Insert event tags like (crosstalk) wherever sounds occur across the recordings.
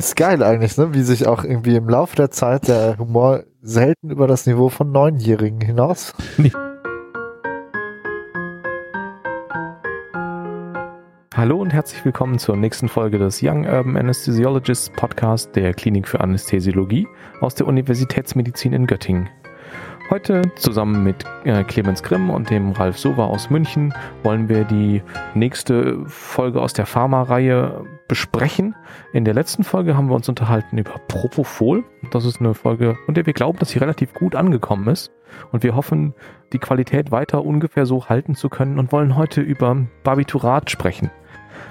Ist geil eigentlich, ne? Wie sich auch irgendwie im Laufe der Zeit der Humor selten über das Niveau von Neunjährigen hinaus. Hallo und herzlich willkommen zur nächsten Folge des Young Urban Anesthesiologists Podcast der Klinik für Anästhesiologie aus der Universitätsmedizin in Göttingen. Heute zusammen mit äh, Clemens Grimm und dem Ralf Sova aus München wollen wir die nächste Folge aus der Pharma-Reihe besprechen. In der letzten Folge haben wir uns unterhalten über Propofol. Das ist eine Folge, von der wir glauben, dass sie relativ gut angekommen ist. Und wir hoffen, die Qualität weiter ungefähr so halten zu können und wollen heute über Barbiturat sprechen.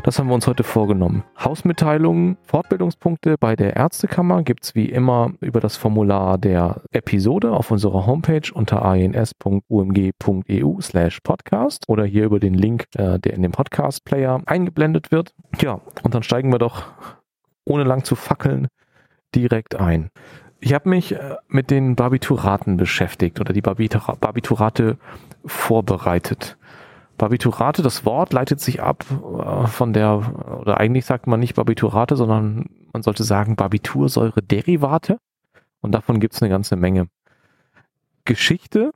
Das haben wir uns heute vorgenommen. Hausmitteilungen, Fortbildungspunkte bei der Ärztekammer gibt es wie immer über das Formular der Episode auf unserer Homepage unter ans.umg.eu slash podcast oder hier über den Link, äh, der in dem Podcast-Player eingeblendet wird. Ja, und dann steigen wir doch ohne lang zu fackeln direkt ein. Ich habe mich äh, mit den Barbituraten beschäftigt oder die Barbiturate vorbereitet. Barbiturate, das Wort leitet sich ab äh, von der, oder eigentlich sagt man nicht Barbiturate, sondern man sollte sagen Barbitursäure-Derivate. Und davon gibt es eine ganze Menge. Geschichte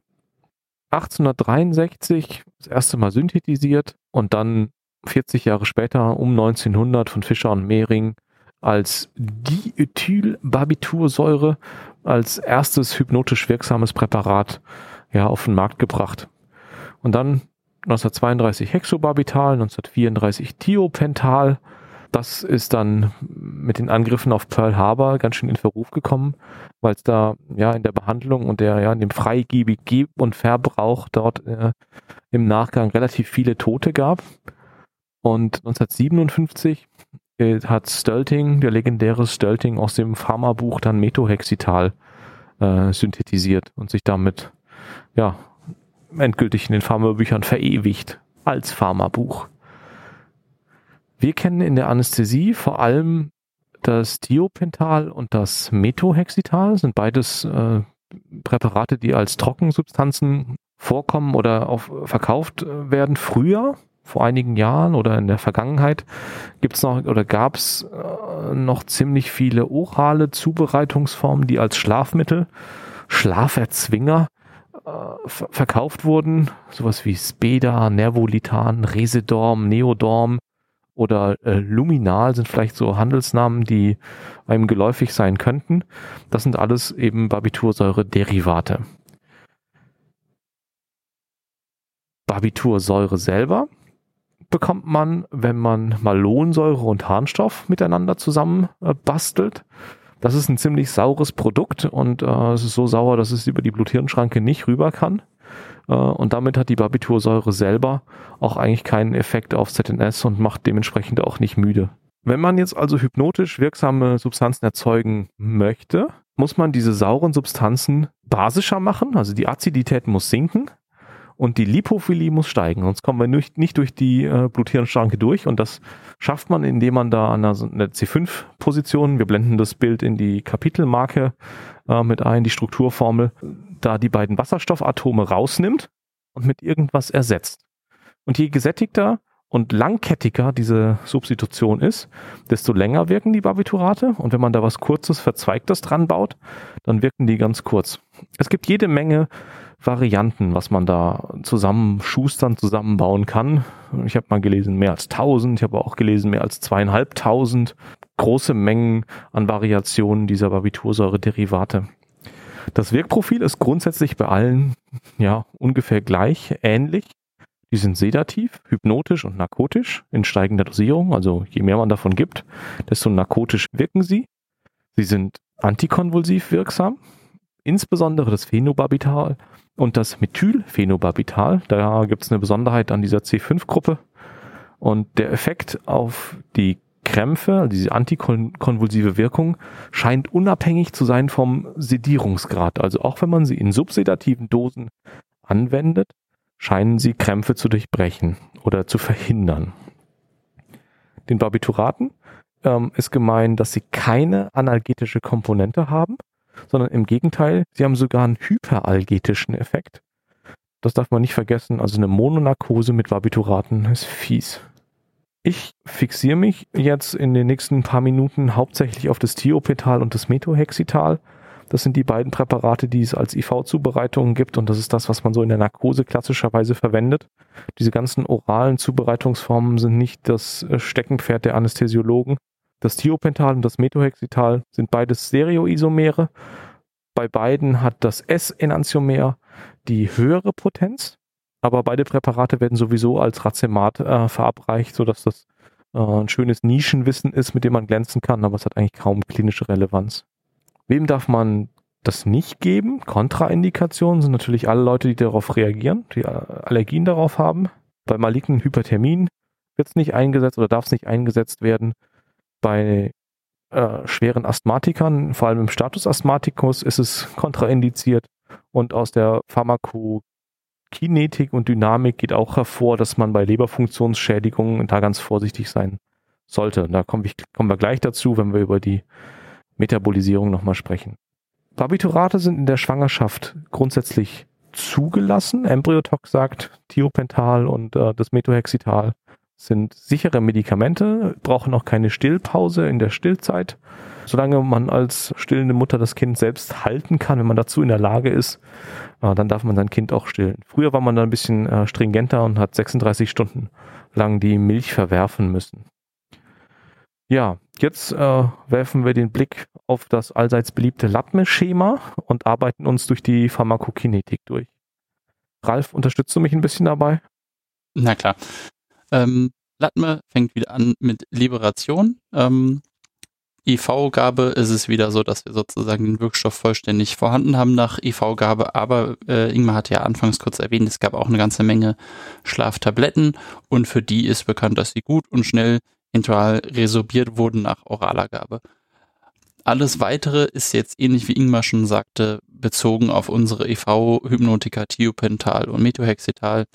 1863 das erste Mal synthetisiert und dann 40 Jahre später um 1900 von Fischer und Mehring als Diethylbarbitursäure als erstes hypnotisch wirksames Präparat ja, auf den Markt gebracht. Und dann 1932 Hexobarbital, 1934 Thiopental. Das ist dann mit den Angriffen auf Pearl Harbor ganz schön in Verruf gekommen, weil es da ja in der Behandlung und der ja in dem freigebig Geb- und Verbrauch dort äh, im Nachgang relativ viele Tote gab. Und 1957 äh, hat Stölting, der legendäre Stölting aus dem Pharmabuch, dann Methohexital äh, synthetisiert und sich damit ja endgültig in den Pharmabüchern verewigt als Pharmabuch. Wir kennen in der Anästhesie vor allem das Thiopental und das Methohexital, sind beides äh, Präparate, die als Trockensubstanzen vorkommen oder auch verkauft äh, werden. Früher, vor einigen Jahren oder in der Vergangenheit, gibt es noch oder gab es äh, noch ziemlich viele orale Zubereitungsformen, die als Schlafmittel, Schlaferzwinger äh, verkauft wurden, sowas wie Speda, Nervolitan, Resedorm, Neodorm oder äh, Luminal sind vielleicht so Handelsnamen, die einem geläufig sein könnten. Das sind alles eben Barbitursäure-Derivate. Barbitursäure selber bekommt man, wenn man Malonsäure und Harnstoff miteinander zusammen äh, bastelt. Das ist ein ziemlich saures Produkt und äh, es ist so sauer, dass es über die Blut-Hirn-Schranke nicht rüber kann. Äh, und damit hat die Barbitursäure selber auch eigentlich keinen Effekt auf ZNS und macht dementsprechend auch nicht müde. Wenn man jetzt also hypnotisch wirksame Substanzen erzeugen möchte, muss man diese sauren Substanzen basischer machen, also die Azidität muss sinken und die Lipophilie muss steigen, sonst kommen wir nicht, nicht durch die äh, Blut-Hirn-Schranke durch und das schafft man, indem man da an einer, C5-Position, wir blenden das Bild in die Kapitelmarke äh, mit ein, die Strukturformel, da die beiden Wasserstoffatome rausnimmt und mit irgendwas ersetzt. Und je gesättigter und langkettiger diese Substitution ist, desto länger wirken die Barbiturate. Und wenn man da was Kurzes, Verzweigtes dran baut, dann wirken die ganz kurz. Es gibt jede Menge Varianten, was man da zusammenschustern, zusammenbauen kann. Ich habe mal gelesen mehr als 1000, ich habe auch gelesen mehr als zweieinhalbtausend große Mengen an Variationen dieser Barbitursäure-Derivate. Das Wirkprofil ist grundsätzlich bei allen ja ungefähr gleich, ähnlich. Die sind sedativ, hypnotisch und narkotisch in steigender Dosierung. Also je mehr man davon gibt, desto narkotisch wirken sie. Sie sind antikonvulsiv wirksam, insbesondere das Phenobarbital und das Methylphenobarbital. Da gibt es eine Besonderheit an dieser C5-Gruppe. Und der Effekt auf die Krämpfe, also diese antikonvulsive Wirkung, scheint unabhängig zu sein vom Sedierungsgrad. Also auch wenn man sie in subsedativen Dosen anwendet, scheinen sie Krämpfe zu durchbrechen oder zu verhindern. Den Barbituraten ähm, ist gemein, dass sie keine analgetische Komponente haben sondern im Gegenteil, sie haben sogar einen hyperalgetischen Effekt. Das darf man nicht vergessen. Also eine Mononarkose mit Barbituraten ist fies. Ich fixiere mich jetzt in den nächsten paar Minuten hauptsächlich auf das Thiopetal und das Methohexital. Das sind die beiden Präparate, die es als IV-Zubereitungen gibt und das ist das, was man so in der Narkose klassischerweise verwendet. Diese ganzen oralen Zubereitungsformen sind nicht das Steckenpferd der Anästhesiologen. Das Thiopental und das Methohexital sind beides Stereoisomere. Bei beiden hat das S-Enantiomer die höhere Potenz, aber beide Präparate werden sowieso als Racemat äh, verabreicht, sodass das äh, ein schönes Nischenwissen ist, mit dem man glänzen kann, aber es hat eigentlich kaum klinische Relevanz. Wem darf man das nicht geben? Kontraindikationen sind natürlich alle Leute, die darauf reagieren, die Allergien darauf haben. Bei malignen Hyperthermien wird es nicht eingesetzt oder darf es nicht eingesetzt werden. Bei äh, schweren Asthmatikern, vor allem im Status Asthmaticus, ist es kontraindiziert. Und aus der Pharmakokinetik und Dynamik geht auch hervor, dass man bei Leberfunktionsschädigungen da ganz vorsichtig sein sollte. Da kommen wir, kommen wir gleich dazu, wenn wir über die Metabolisierung nochmal sprechen. Barbiturate sind in der Schwangerschaft grundsätzlich zugelassen. Embryotox sagt, Thiopental und äh, das Methohexital sind sichere Medikamente, brauchen auch keine Stillpause in der Stillzeit. Solange man als stillende Mutter das Kind selbst halten kann, wenn man dazu in der Lage ist, äh, dann darf man sein Kind auch stillen. Früher war man da ein bisschen äh, stringenter und hat 36 Stunden lang die Milch verwerfen müssen. Ja, jetzt äh, werfen wir den Blick auf das allseits beliebte Latme-Schema und arbeiten uns durch die Pharmakokinetik durch. Ralf, unterstützt du mich ein bisschen dabei? Na klar. Ähm, Latme fängt wieder an mit Liberation. Ähm, IV-Gabe ist es wieder so, dass wir sozusagen den Wirkstoff vollständig vorhanden haben nach IV-Gabe. Aber äh, Ingmar hatte ja anfangs kurz erwähnt, es gab auch eine ganze Menge Schlaftabletten und für die ist bekannt, dass sie gut und schnell intral resorbiert wurden nach oraler Gabe. Alles weitere ist jetzt ähnlich wie Ingmar schon sagte, bezogen auf unsere EV-Hypnotika Thiopental und Methohexital.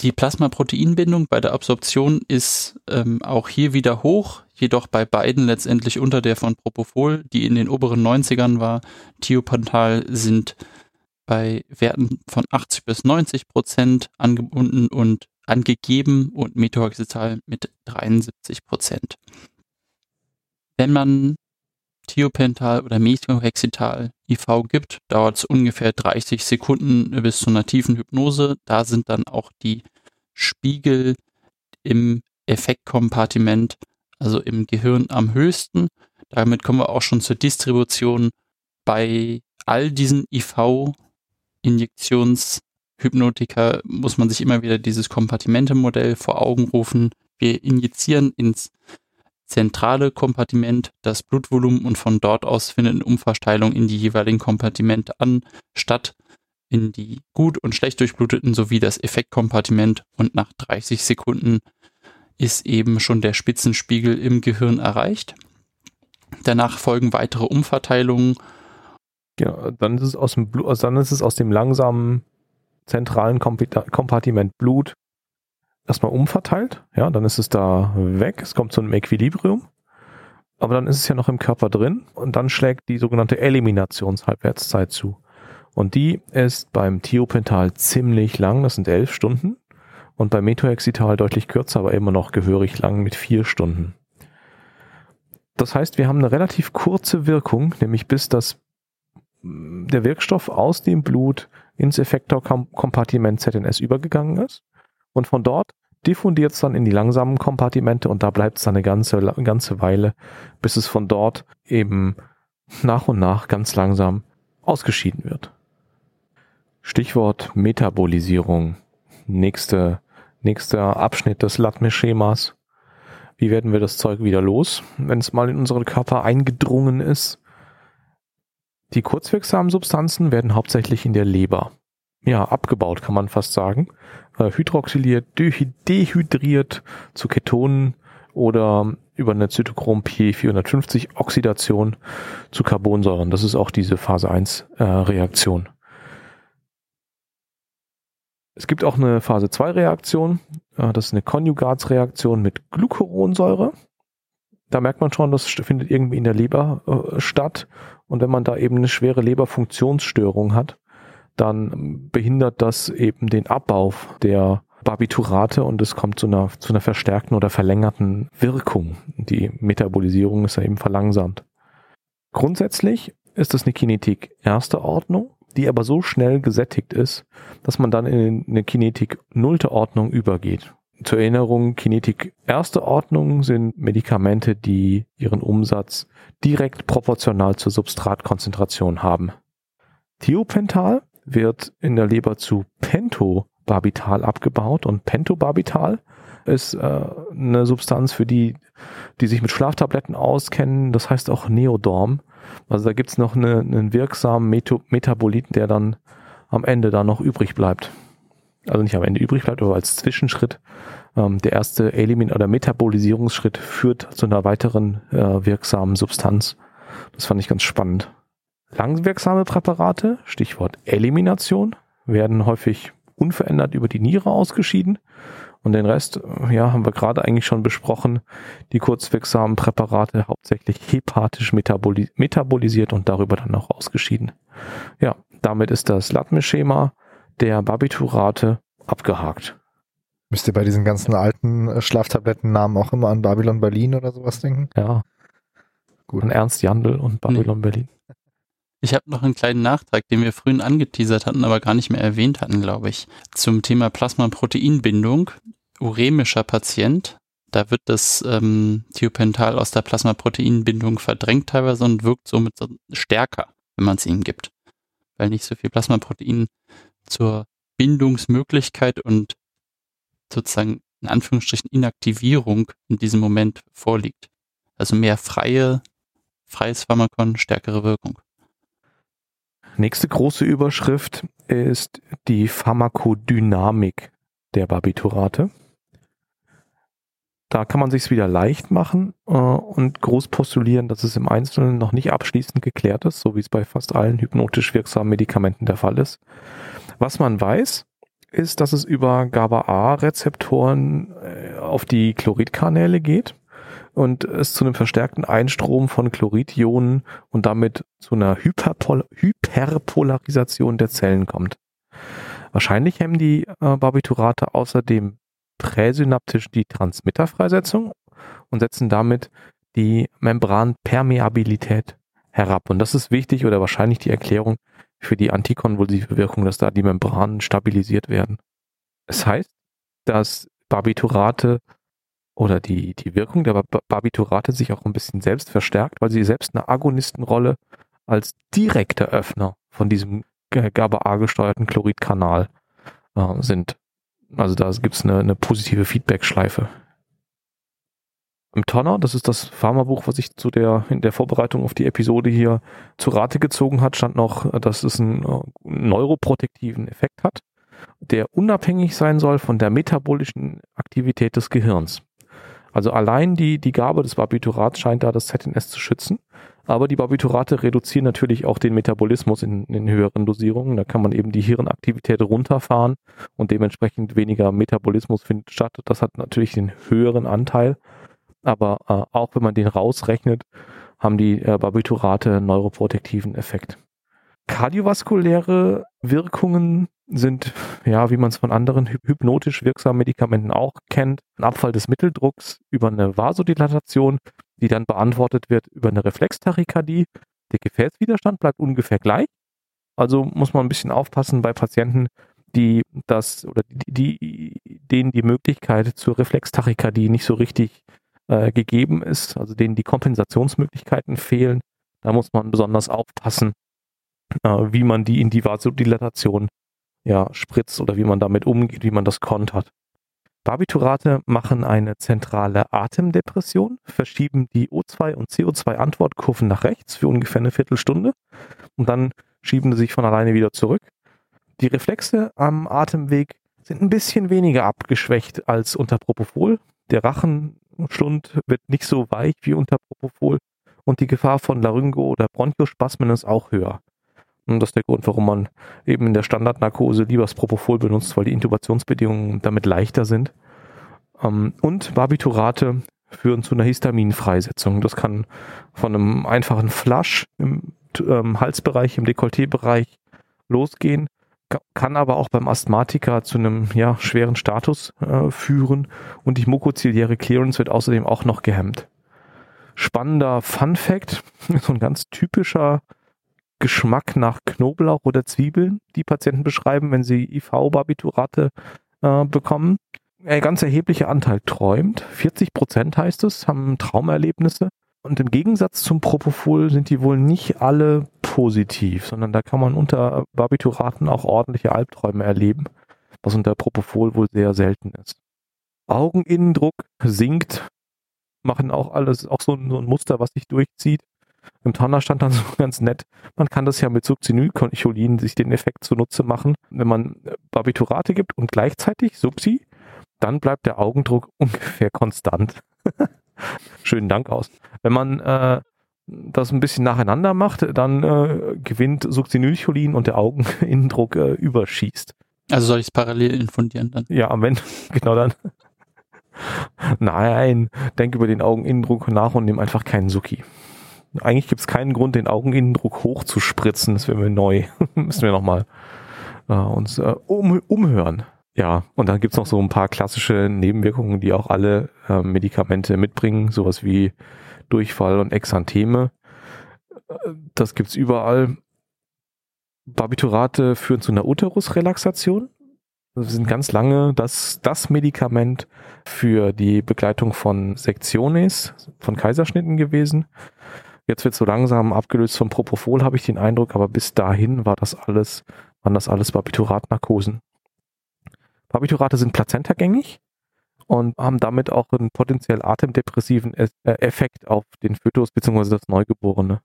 Die Plasmaproteinbindung bei der Absorption ist ähm, auch hier wieder hoch, jedoch bei beiden letztendlich unter der von Propofol, die in den oberen 90ern war. Thiopental sind bei Werten von 80 bis 90 Prozent angebunden und angegeben und Methohexital mit 73 Prozent. Wenn man Thiopental oder Methohexital IV gibt, dauert es ungefähr 30 Sekunden bis zu einer tiefen Hypnose. Da sind dann auch die Spiegel im Effektkompartiment, also im Gehirn am höchsten. Damit kommen wir auch schon zur Distribution. Bei all diesen IV-Injektions- Hypnotiker muss man sich immer wieder dieses Kompartimente-Modell vor Augen rufen. Wir injizieren ins zentrale Kompartiment das Blutvolumen und von dort aus findet eine Umverteilung in die jeweiligen Kompartimente an, statt in die gut und schlecht durchbluteten sowie das Effektkompartiment und nach 30 Sekunden ist eben schon der Spitzenspiegel im Gehirn erreicht. Danach folgen weitere Umverteilungen. Ja, dann ist es aus dem Blut, also dann ist es aus dem langsamen zentralen Kompartiment Blut erstmal umverteilt. Ja, dann ist es da weg. Es kommt zu einem Equilibrium. Aber dann ist es ja noch im Körper drin und dann schlägt die sogenannte Eliminationshalbwertszeit zu. Und die ist beim Thiopental ziemlich lang, das sind elf Stunden. Und beim Methohexital deutlich kürzer, aber immer noch gehörig lang mit vier Stunden. Das heißt, wir haben eine relativ kurze Wirkung, nämlich bis das, der Wirkstoff aus dem Blut ins Effektorkompartiment ZNS übergegangen ist. Und von dort diffundiert es dann in die langsamen Kompartimente und da bleibt es dann eine ganze, ganze Weile, bis es von dort eben nach und nach ganz langsam ausgeschieden wird. Stichwort Metabolisierung. Nächste, nächster Abschnitt des Latme-Schemas. Wie werden wir das Zeug wieder los, wenn es mal in unseren Körper eingedrungen ist? Die kurzwirksamen Substanzen werden hauptsächlich in der Leber ja, abgebaut, kann man fast sagen. Äh, hydroxyliert, dehydriert zu Ketonen oder über eine Zytochrom P450 Oxidation zu Carbonsäuren. Das ist auch diese Phase 1 äh, Reaktion. Es gibt auch eine Phase 2 Reaktion. Äh, das ist eine Konjugatsreaktion mit Glucuronsäure. Da merkt man schon, das findet irgendwie in der Leber äh, statt. Und wenn man da eben eine schwere Leberfunktionsstörung hat, dann behindert das eben den Abbau der Barbiturate und es kommt zu einer, zu einer verstärkten oder verlängerten Wirkung. Die Metabolisierung ist ja eben verlangsamt. Grundsätzlich ist es eine Kinetik erster Ordnung, die aber so schnell gesättigt ist, dass man dann in eine Kinetik nullte Ordnung übergeht. Zur Erinnerung, Kinetik erste Ordnung sind Medikamente, die ihren Umsatz direkt proportional zur Substratkonzentration haben. Thiopental wird in der Leber zu Pentobarbital abgebaut und Pentobarbital ist äh, eine Substanz für die, die sich mit Schlaftabletten auskennen, das heißt auch Neodorm. Also da gibt's noch eine, einen wirksamen Meto Metaboliten, der dann am Ende da noch übrig bleibt. Also nicht am Ende übrig bleibt, aber als Zwischenschritt. Ähm, der erste Elimin- oder Metabolisierungsschritt führt zu einer weiteren äh, wirksamen Substanz. Das fand ich ganz spannend. Langwirksame Präparate, Stichwort Elimination, werden häufig unverändert über die Niere ausgeschieden. Und den Rest, ja, haben wir gerade eigentlich schon besprochen. Die kurzwirksamen Präparate hauptsächlich hepatisch metaboli metabolisiert und darüber dann auch ausgeschieden. Ja, damit ist das Latme-Schema der Barbiturate abgehakt. Müsst ihr bei diesen ganzen alten äh, Schlaftablettennamen auch immer an Babylon Berlin oder sowas denken? Ja. Gut. An Ernst Jandl und Babylon nee. Berlin. Ich habe noch einen kleinen Nachtrag, den wir früher angeteasert hatten, aber gar nicht mehr erwähnt hatten, glaube ich. Zum Thema Plasmaproteinbindung. Uremischer Patient. Da wird das ähm, Thiopental aus der Plasmaproteinbindung verdrängt teilweise und wirkt somit so stärker, wenn man es ihm gibt. Weil nicht so viel Plasmaprotein zur Bindungsmöglichkeit und sozusagen in Anführungsstrichen Inaktivierung in diesem Moment vorliegt. Also mehr freie, freies Pharmakon, stärkere Wirkung. Nächste große Überschrift ist die Pharmakodynamik der Barbiturate. Da kann man sich wieder leicht machen äh, und groß postulieren, dass es im Einzelnen noch nicht abschließend geklärt ist, so wie es bei fast allen hypnotisch wirksamen Medikamenten der Fall ist. Was man weiß, ist, dass es über GABA-A-Rezeptoren äh, auf die Chloridkanäle geht und es zu einem verstärkten Einstrom von Chloridionen und damit zu einer Hyperpol Hyperpolarisation der Zellen kommt. Wahrscheinlich hemmen die äh, Barbiturate außerdem präsynaptisch die Transmitterfreisetzung und setzen damit die Membranpermeabilität herab. Und das ist wichtig oder wahrscheinlich die Erklärung für die antikonvulsive Wirkung, dass da die Membranen stabilisiert werden. Es heißt, dass Barbiturate oder die, die Wirkung der Barbiturate sich auch ein bisschen selbst verstärkt, weil sie selbst eine Agonistenrolle als direkter Öffner von diesem GABA-A-gesteuerten Chloridkanal äh, sind. Also da gibt es eine, eine positive Feedback-Schleife. Im Tonner, das ist das Pharmabuch, was ich zu der, in der Vorbereitung auf die Episode hier zu Rate gezogen hat, stand noch, dass es einen äh, neuroprotektiven Effekt hat, der unabhängig sein soll von der metabolischen Aktivität des Gehirns. Also allein die, die Gabe des Barbiturats scheint da das ZNS zu schützen. Aber die Barbiturate reduzieren natürlich auch den Metabolismus in, in höheren Dosierungen. Da kann man eben die Hirnaktivität runterfahren und dementsprechend weniger Metabolismus findet statt. Das hat natürlich den höheren Anteil. Aber äh, auch wenn man den rausrechnet, haben die äh, Barbiturate neuroprotektiven Effekt. Kardiovaskuläre Wirkungen sind, ja, wie man es von anderen hypnotisch wirksamen Medikamenten auch kennt, ein Abfall des Mitteldrucks über eine Vasodilatation, die dann beantwortet wird über eine Reflextachykardie. Der Gefäßwiderstand bleibt ungefähr gleich. Also muss man ein bisschen aufpassen bei Patienten, die das oder die, die denen die Möglichkeit zur Reflextachykardie nicht so richtig äh, gegeben ist, also denen die Kompensationsmöglichkeiten fehlen. Da muss man besonders aufpassen, äh, wie man die in die Vasodilatation ja, spritzt oder wie man damit umgeht, wie man das kontert. Barbiturate machen eine zentrale Atemdepression, verschieben die O2 und CO2-Antwortkurven nach rechts für ungefähr eine Viertelstunde und dann schieben sie sich von alleine wieder zurück. Die Reflexe am Atemweg sind ein bisschen weniger abgeschwächt als unter Propofol. Der Rachenschlund wird nicht so weich wie unter Propofol und die Gefahr von Laryngo- oder Bronchospasmen ist auch höher. Und das ist der Grund, warum man eben in der Standardnarkose lieber das Propofol benutzt, weil die Intubationsbedingungen damit leichter sind. Ähm, und Barbiturate führen zu einer Histaminfreisetzung. Das kann von einem einfachen Flush im ähm, Halsbereich, im Dekolletébereich losgehen, kann aber auch beim Asthmatiker zu einem ja, schweren Status äh, führen und die mukoziliäre Clearance wird außerdem auch noch gehemmt. Spannender Fun Fact, (laughs) so ein ganz typischer Geschmack nach Knoblauch oder Zwiebeln, die Patienten beschreiben, wenn sie IV-Barbiturate äh, bekommen. Ein ganz erheblicher Anteil träumt. 40 Prozent heißt es, haben Traumerlebnisse. Und im Gegensatz zum Propofol sind die wohl nicht alle positiv, sondern da kann man unter Barbituraten auch ordentliche Albträume erleben, was unter Propofol wohl sehr selten ist. Augeninnendruck sinkt, machen auch alles, auch so ein, so ein Muster, was sich durchzieht. Im Tanner stand dann (laughs) so ganz nett, man kann das ja mit Succinylcholin sich den Effekt zunutze machen. Wenn man Barbiturate gibt und gleichzeitig Subsi, dann bleibt der Augendruck (laughs) ungefähr konstant. (laughs) Schönen Dank aus. Wenn man äh, das ein bisschen nacheinander macht, dann äh, gewinnt Succinylcholin und der Augeninnendruck äh, überschießt. Also soll ich es parallel infundieren dann? Ja, am Ende, genau dann. Nein, denk über den Augeninnendruck nach und nimm einfach keinen Suki. Eigentlich gibt es keinen Grund, den Augeninnendruck hochzuspritzen. Das wäre mir neu. (laughs) Müssen wir nochmal äh, uns äh, um, umhören. Ja, und dann gibt's noch so ein paar klassische Nebenwirkungen, die auch alle äh, Medikamente mitbringen, sowas wie Durchfall und Exantheme. Das gibt's überall. Barbiturate führen zu einer Uterusrelaxation. Das sind ganz lange das, das Medikament für die Begleitung von Sektiones, von Kaiserschnitten gewesen. Jetzt wird so langsam abgelöst von Propofol, habe ich den Eindruck, aber bis dahin war das alles, waren das alles Barbituratnarkosen. Barbiturate sind plazentagängig und haben damit auch einen potenziell atemdepressiven äh, Effekt auf den Fötus bzw. das Neugeborene.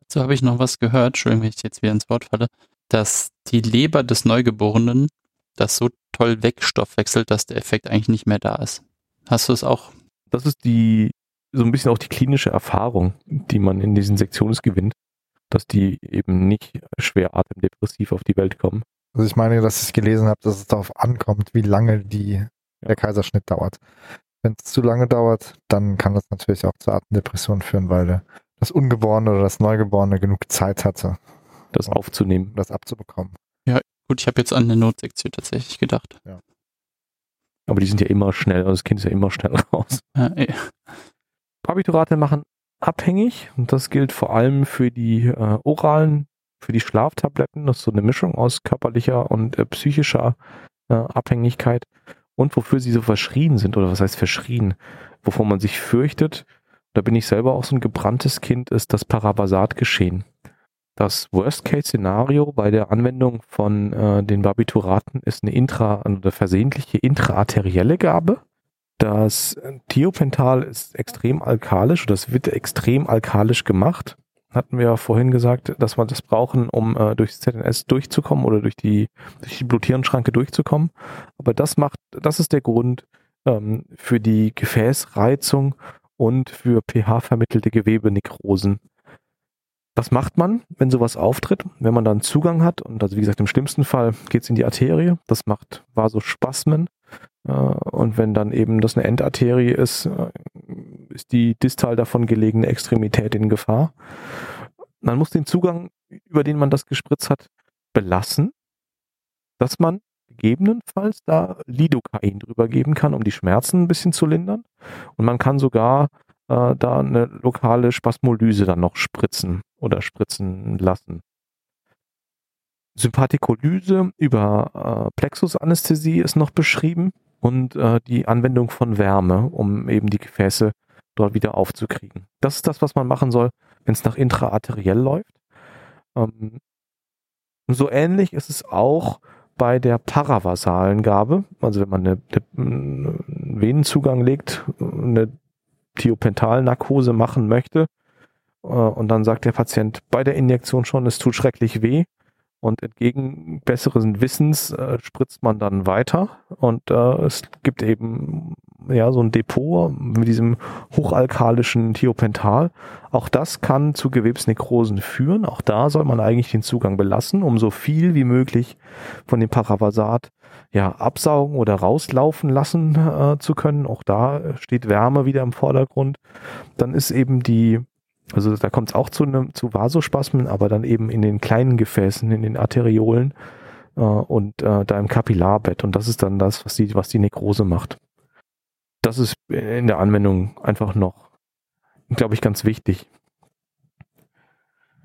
Dazu habe ich noch was gehört, Entschuldigung, wenn ich jetzt wieder ins Wort falle, dass die Leber des Neugeborenen das so toll wegstoffwechselt, dass der Effekt eigentlich nicht mehr da ist. Hast du es auch? Das ist die, so ein bisschen auch die klinische Erfahrung, die man in diesen Sektionen gewinnt, dass die eben nicht schwer atemdepressiv auf die Welt kommen. Also ich meine, dass ich gelesen habe, dass es darauf ankommt, wie lange die, der Kaiserschnitt dauert. Wenn es zu lange dauert, dann kann das natürlich auch zur Atemdepression führen, weil das Ungeborene oder das Neugeborene genug Zeit hatte, das aufzunehmen, das abzubekommen. Ja, gut, ich habe jetzt an eine Notsektion tatsächlich gedacht. Ja. Aber die sind ja immer schnell, also das Kind ist ja immer schnell (laughs) raus. Ja, ja. Barbiturate machen abhängig und das gilt vor allem für die äh, oralen für die Schlaftabletten. Das ist so eine Mischung aus körperlicher und äh, psychischer äh, Abhängigkeit. Und wofür sie so verschrien sind, oder was heißt verschrien, wovor man sich fürchtet, da bin ich selber auch so ein gebranntes Kind, ist das Parabasat-Geschehen. Das Worst-Case-Szenario bei der Anwendung von äh, den Barbituraten ist eine intra- eine versehentliche intraarterielle Gabe. Das Thiopental ist extrem alkalisch, es wird extrem alkalisch gemacht hatten wir ja vorhin gesagt, dass wir das brauchen, um äh, durchs ZNS durchzukommen oder durch die, durch die Bluthirnschranke durchzukommen. Aber das macht, das ist der Grund ähm, für die Gefäßreizung und für pH-vermittelte Gewebenekrosen. Was macht man, wenn sowas auftritt? Wenn man dann Zugang hat, und also wie gesagt, im schlimmsten Fall geht es in die Arterie, das macht Vasospasmen. Äh, und wenn dann eben das eine Endarterie ist, äh, ist die distal davon gelegene Extremität in Gefahr. Man muss den Zugang, über den man das gespritzt hat, belassen, dass man gegebenenfalls da Lidocain drüber geben kann, um die Schmerzen ein bisschen zu lindern. Und man kann sogar äh, da eine lokale Spasmolyse dann noch spritzen oder spritzen lassen. Sympathikolyse über äh, Plexusanästhesie ist noch beschrieben und äh, die Anwendung von Wärme, um eben die Gefäße dort wieder aufzukriegen. Das ist das, was man machen soll, wenn es nach intraarteriell läuft. Ähm, so ähnlich ist es auch bei der paravasalen Gabe, also wenn man eine, einen Venenzugang legt, eine Thiopentalnarkose machen möchte äh, und dann sagt der Patient bei der Injektion schon, es tut schrecklich weh, und entgegen besseren Wissens äh, spritzt man dann weiter und äh, es gibt eben ja so ein Depot mit diesem hochalkalischen Thiopental. Auch das kann zu Gewebsnekrosen führen. Auch da soll man eigentlich den Zugang belassen, um so viel wie möglich von dem Paravasat ja absaugen oder rauslaufen lassen äh, zu können. Auch da steht Wärme wieder im Vordergrund. Dann ist eben die also da kommt es auch zu, ne, zu Vasospasmen, aber dann eben in den kleinen Gefäßen, in den Arteriolen, äh, und äh, da im Kapillarbett. Und das ist dann das, was die, was die Nekrose macht. Das ist in der Anwendung einfach noch, glaube ich, ganz wichtig.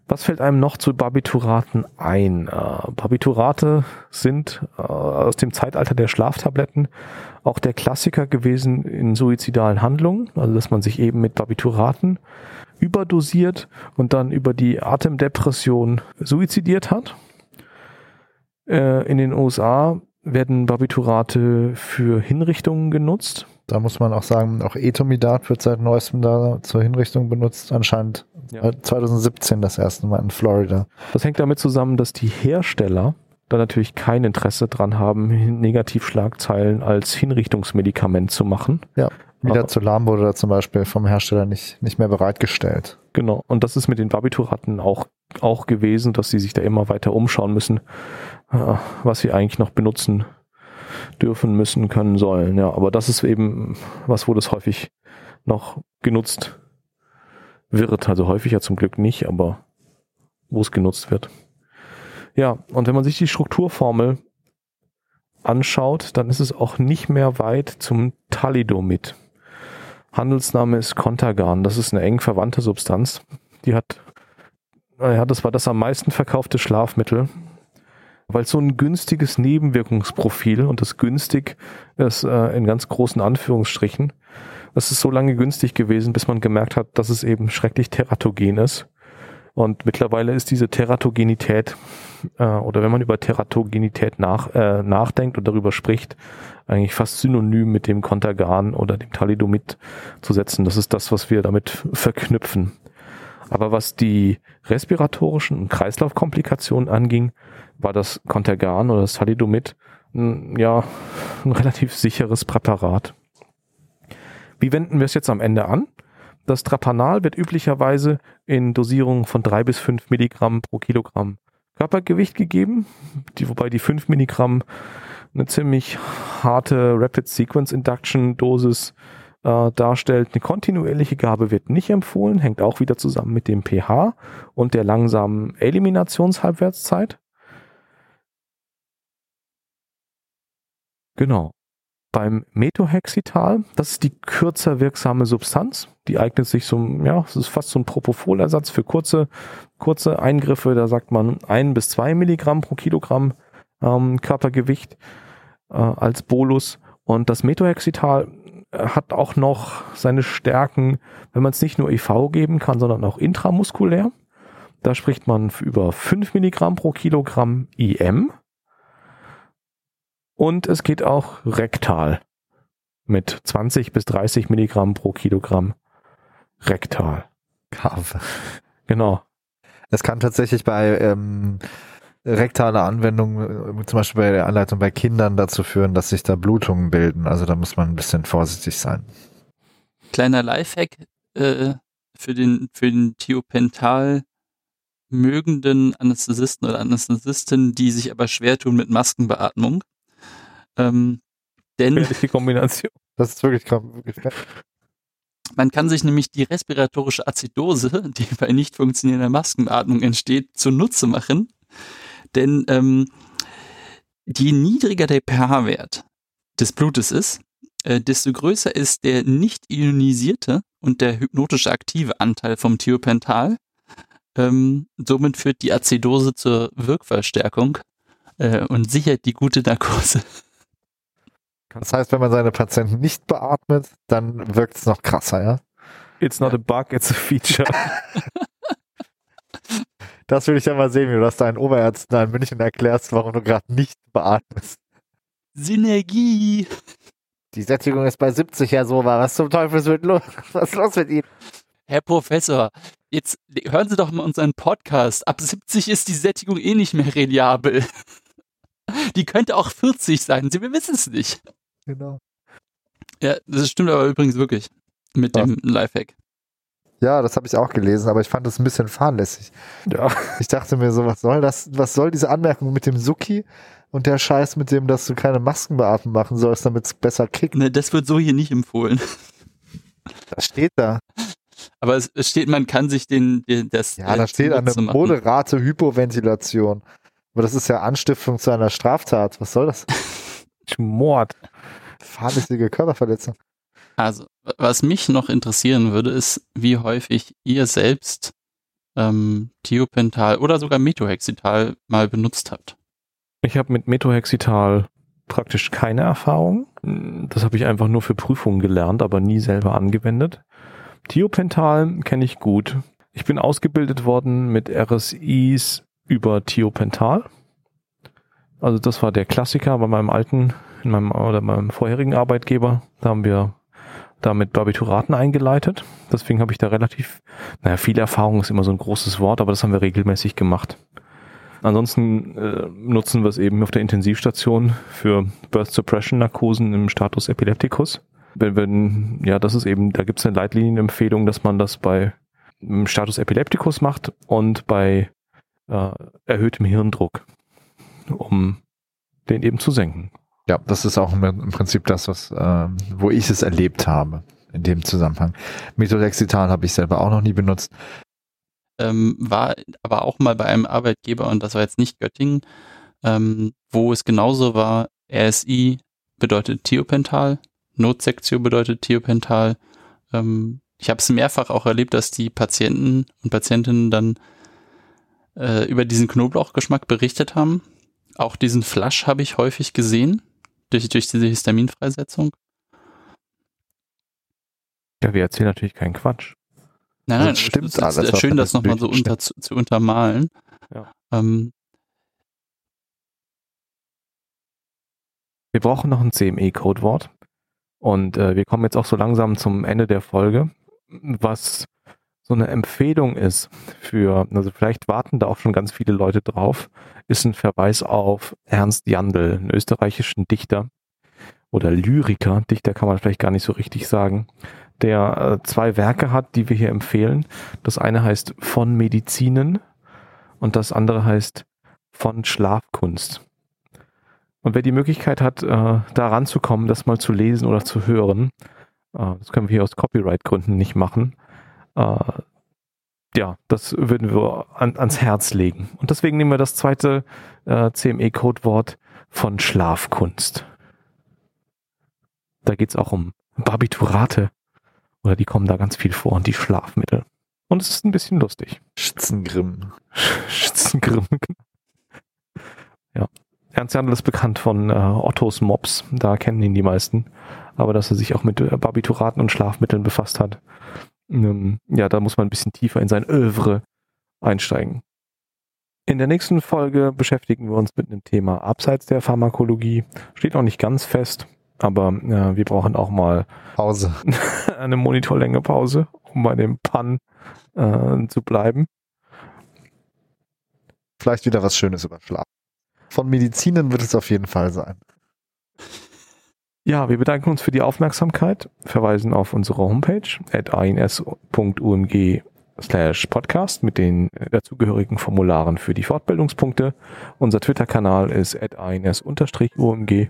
Was fällt einem noch zu Barbituraten ein? Äh, Barbiturate sind äh, aus dem Zeitalter der Schlaftabletten auch der Klassiker gewesen in suizidalen Handlungen, also dass man sich eben mit Barbituraten überdosiert und dann über die Atemdepression suizidiert hat. Äh, in den USA werden Barbiturate für Hinrichtungen genutzt. Da muss man auch sagen, auch Etomidat wird seit neuestem da zur Hinrichtung benutzt, anscheinend ja. 2017 das erste Mal in Florida. Das hängt damit zusammen, dass die Hersteller da natürlich kein Interesse dran haben, Negativschlagzeilen als Hinrichtungsmedikament zu machen. Ja. Midazolam wurde da zum Beispiel vom Hersteller nicht, nicht mehr bereitgestellt. Genau. Und das ist mit den Barbituraten auch, auch gewesen, dass sie sich da immer weiter umschauen müssen, äh, was sie eigentlich noch benutzen dürfen, müssen, können, sollen. Ja, aber das ist eben was, wo das häufig noch genutzt wird. Also häufig ja zum Glück nicht, aber wo es genutzt wird. Ja, und wenn man sich die Strukturformel anschaut, dann ist es auch nicht mehr weit zum Thalidomid. Handelsname ist Contagan. Das ist eine eng verwandte Substanz. Die hat, naja, das war das am meisten verkaufte Schlafmittel, weil so ein günstiges Nebenwirkungsprofil und das günstig ist äh, in ganz großen Anführungsstrichen. Das ist so lange günstig gewesen, bis man gemerkt hat, dass es eben schrecklich teratogen ist. Und mittlerweile ist diese Teratogenität, äh, oder wenn man über Teratogenität nach, äh, nachdenkt und darüber spricht, eigentlich fast synonym mit dem Contergan oder dem Thalidomid zu setzen. Das ist das, was wir damit verknüpfen. Aber was die respiratorischen Kreislaufkomplikationen anging, war das Contergan oder das Thalidomid ein, ja, ein relativ sicheres Präparat. Wie wenden wir es jetzt am Ende an? Das Trapanal wird üblicherweise in Dosierungen von drei bis fünf Milligramm pro Kilogramm Körpergewicht gegeben, die, wobei die fünf Milligramm eine ziemlich harte Rapid Sequence Induction Dosis äh, darstellt. Eine kontinuierliche Gabe wird nicht empfohlen, hängt auch wieder zusammen mit dem pH und der langsamen Eliminationshalbwertszeit. Genau. Beim Metohexital, das ist die kürzer wirksame Substanz. Die eignet sich so, ja, es ist fast so ein Propofolersatz für kurze, kurze Eingriffe. Da sagt man ein bis zwei Milligramm pro Kilogramm ähm, Körpergewicht äh, als Bolus. Und das Metohexital äh, hat auch noch seine Stärken, wenn man es nicht nur IV geben kann, sondern auch intramuskulär. Da spricht man über 5 Milligramm pro Kilogramm IM. Und es geht auch rektal mit 20 bis 30 Milligramm pro Kilogramm rektal. Kave. Genau. Es kann tatsächlich bei ähm, rektale Anwendungen, äh, zum Beispiel bei der Anleitung bei Kindern, dazu führen, dass sich da Blutungen bilden. Also da muss man ein bisschen vorsichtig sein. Kleiner Lifehack äh, für den für den Thiopental mögenden Anästhesisten oder Anästhesisten, die sich aber schwer tun mit Maskenbeatmung. Ähm, denn die Kombination. Das ist wirklich, wirklich man kann sich nämlich die respiratorische Azidose, die (laughs) bei nicht funktionierender Maskenatmung entsteht, zunutze machen. Denn ähm, je niedriger der pH-Wert des Blutes ist, äh, desto größer ist der nicht ionisierte und der hypnotisch aktive Anteil vom Thiopental. Ähm, somit führt die Azidose zur Wirkverstärkung äh, und sichert die gute Narkose. Das heißt, wenn man seine Patienten nicht beatmet, dann wirkt es noch krasser, ja? It's not a bug, it's a feature. (laughs) das will ich ja mal sehen, wie du das deinen Oberärzten in München erklärst, warum du gerade nicht beatmest. Synergie. Die Sättigung ist bei 70 ja so war. Was zum Teufel ist los? Was ist los mit Ihnen? Herr Professor, jetzt hören Sie doch mal unseren Podcast. Ab 70 ist die Sättigung eh nicht mehr reliabel. Die könnte auch 40 sein. Sie, wir wissen es nicht. Genau. Ja, das stimmt aber übrigens wirklich mit ja. dem Lifehack. Ja, das habe ich auch gelesen, aber ich fand das ein bisschen fahrlässig. Ja. (laughs) Ich dachte mir so, was soll das, was soll diese Anmerkung mit dem Suki und der Scheiß mit dem, dass du keine Maskenbeatmung machen sollst, damit es besser kickt? Ne, das wird so hier nicht empfohlen. Das steht da. Aber es, steht, man kann sich den, den das. Ja, da steht eine moderate Hypoventilation. Aber das ist ja Anstiftung zu einer Straftat. Was soll das? (laughs) Mord. Fahrlässige Körperverletzung. Also, was mich noch interessieren würde, ist, wie häufig ihr selbst ähm, Thiopental oder sogar Methohexital mal benutzt habt. Ich habe mit Methohexital praktisch keine Erfahrung. Das habe ich einfach nur für Prüfungen gelernt, aber nie selber angewendet. Thiopental kenne ich gut. Ich bin ausgebildet worden mit RSIs über Thiopental. Also das war der Klassiker bei meinem alten, in meinem oder meinem vorherigen Arbeitgeber. Da haben wir da mit Barbituraten eingeleitet. Deswegen habe ich da relativ, naja, viel Erfahrung ist immer so ein großes Wort, aber das haben wir regelmäßig gemacht. Ansonsten äh, nutzen wir es eben auf der Intensivstation für Birth Suppression Narkosen im Status Epilepticus. Wenn, wenn, ja, das ist eben, da gibt es eine Leitlinienempfehlung, dass man das bei im Status Epilepticus macht und bei äh, erhöhtem Hirndruck, um den eben zu senken. Ja, das ist auch im Prinzip das, was, äh, wo ich es erlebt habe in dem Zusammenhang. Methodexital habe ich selber auch noch nie benutzt. Ähm, war aber auch mal bei einem Arbeitgeber, und das war jetzt nicht Göttingen, ähm, wo es genauso war, RSI bedeutet Thiopental, Notsektio bedeutet Thiopental. Ähm, ich habe es mehrfach auch erlebt, dass die Patienten und Patientinnen dann äh, über diesen Knoblauchgeschmack berichtet haben. Auch diesen Flasch habe ich häufig gesehen durch, durch diese Histaminfreisetzung. Ja, wir erzählen natürlich keinen Quatsch. Nein, nein, das stimmt es ist, alles. Schön, das nochmal so unter, zu, zu, untermalen. Ja. Ähm, wir brauchen noch ein CME-Codewort. Und äh, wir kommen jetzt auch so langsam zum Ende der Folge, was so eine Empfehlung ist für, also vielleicht warten da auch schon ganz viele Leute drauf, ist ein Verweis auf Ernst Jandl, einen österreichischen Dichter oder Lyriker, Dichter kann man vielleicht gar nicht so richtig sagen, der äh, zwei Werke hat, die wir hier empfehlen. Das eine heißt Von Medizinen und das andere heißt Von Schlafkunst. Und wer die Möglichkeit hat, äh, da ranzukommen, das mal zu lesen oder zu hören, äh, das können wir hier aus Copyright-Gründen nicht machen, äh, ja, das würden wir an, ans Herz legen. Und deswegen nehmen wir das zweite äh, CME-Codewort von Schlafkunst. Da geht's auch um Barbiturate. Oder die kommen da ganz viel vor und die Schlafmittel. Und es ist ein bisschen lustig. Schützengrimm. (laughs) Schützengrimm. ja. Ernst Jandl ist bekannt von äh, Ottos Mops. Da kennen ihn die meisten. Aber dass er sich auch mit äh, Barbituraten und Schlafmitteln befasst hat, ähm, ja, da muss man ein bisschen tiefer in sein Övre einsteigen. In der nächsten Folge beschäftigen wir uns mit einem Thema abseits der Pharmakologie. Steht noch nicht ganz fest, aber äh, wir brauchen auch mal Pause. (laughs) eine Monitorlänge Pause, um bei dem Pan äh, zu bleiben. Vielleicht wieder was Schönes über Schlaf. Von Medizinen wird es auf jeden Fall sein. Ja, wir bedanken uns für die Aufmerksamkeit, verweisen auf unsere Homepage at ins.umg slash podcast mit den dazugehörigen Formularen für die Fortbildungspunkte. Unser Twitter-Kanal ist at ins-umg.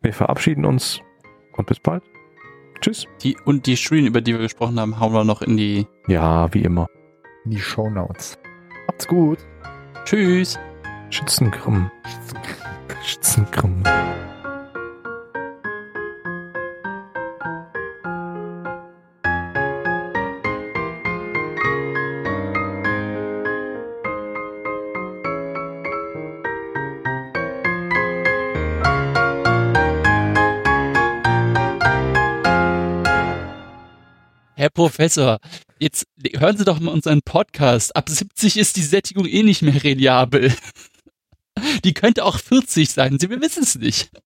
Wir verabschieden uns und bis bald. Tschüss. Die, und die Studien, über die wir gesprochen haben, hauen wir noch in die... Ja, wie immer. In die Show Notes. Macht's gut. Tschüss. Schützengrimm. Schützengrimm. Herr Professor, jetzt hören Sie doch mal unseren Podcast. Ab 70 ist die Sättigung eh nicht mehr reliabel. Die könnte auch 40 sein. Sie wissen es nicht.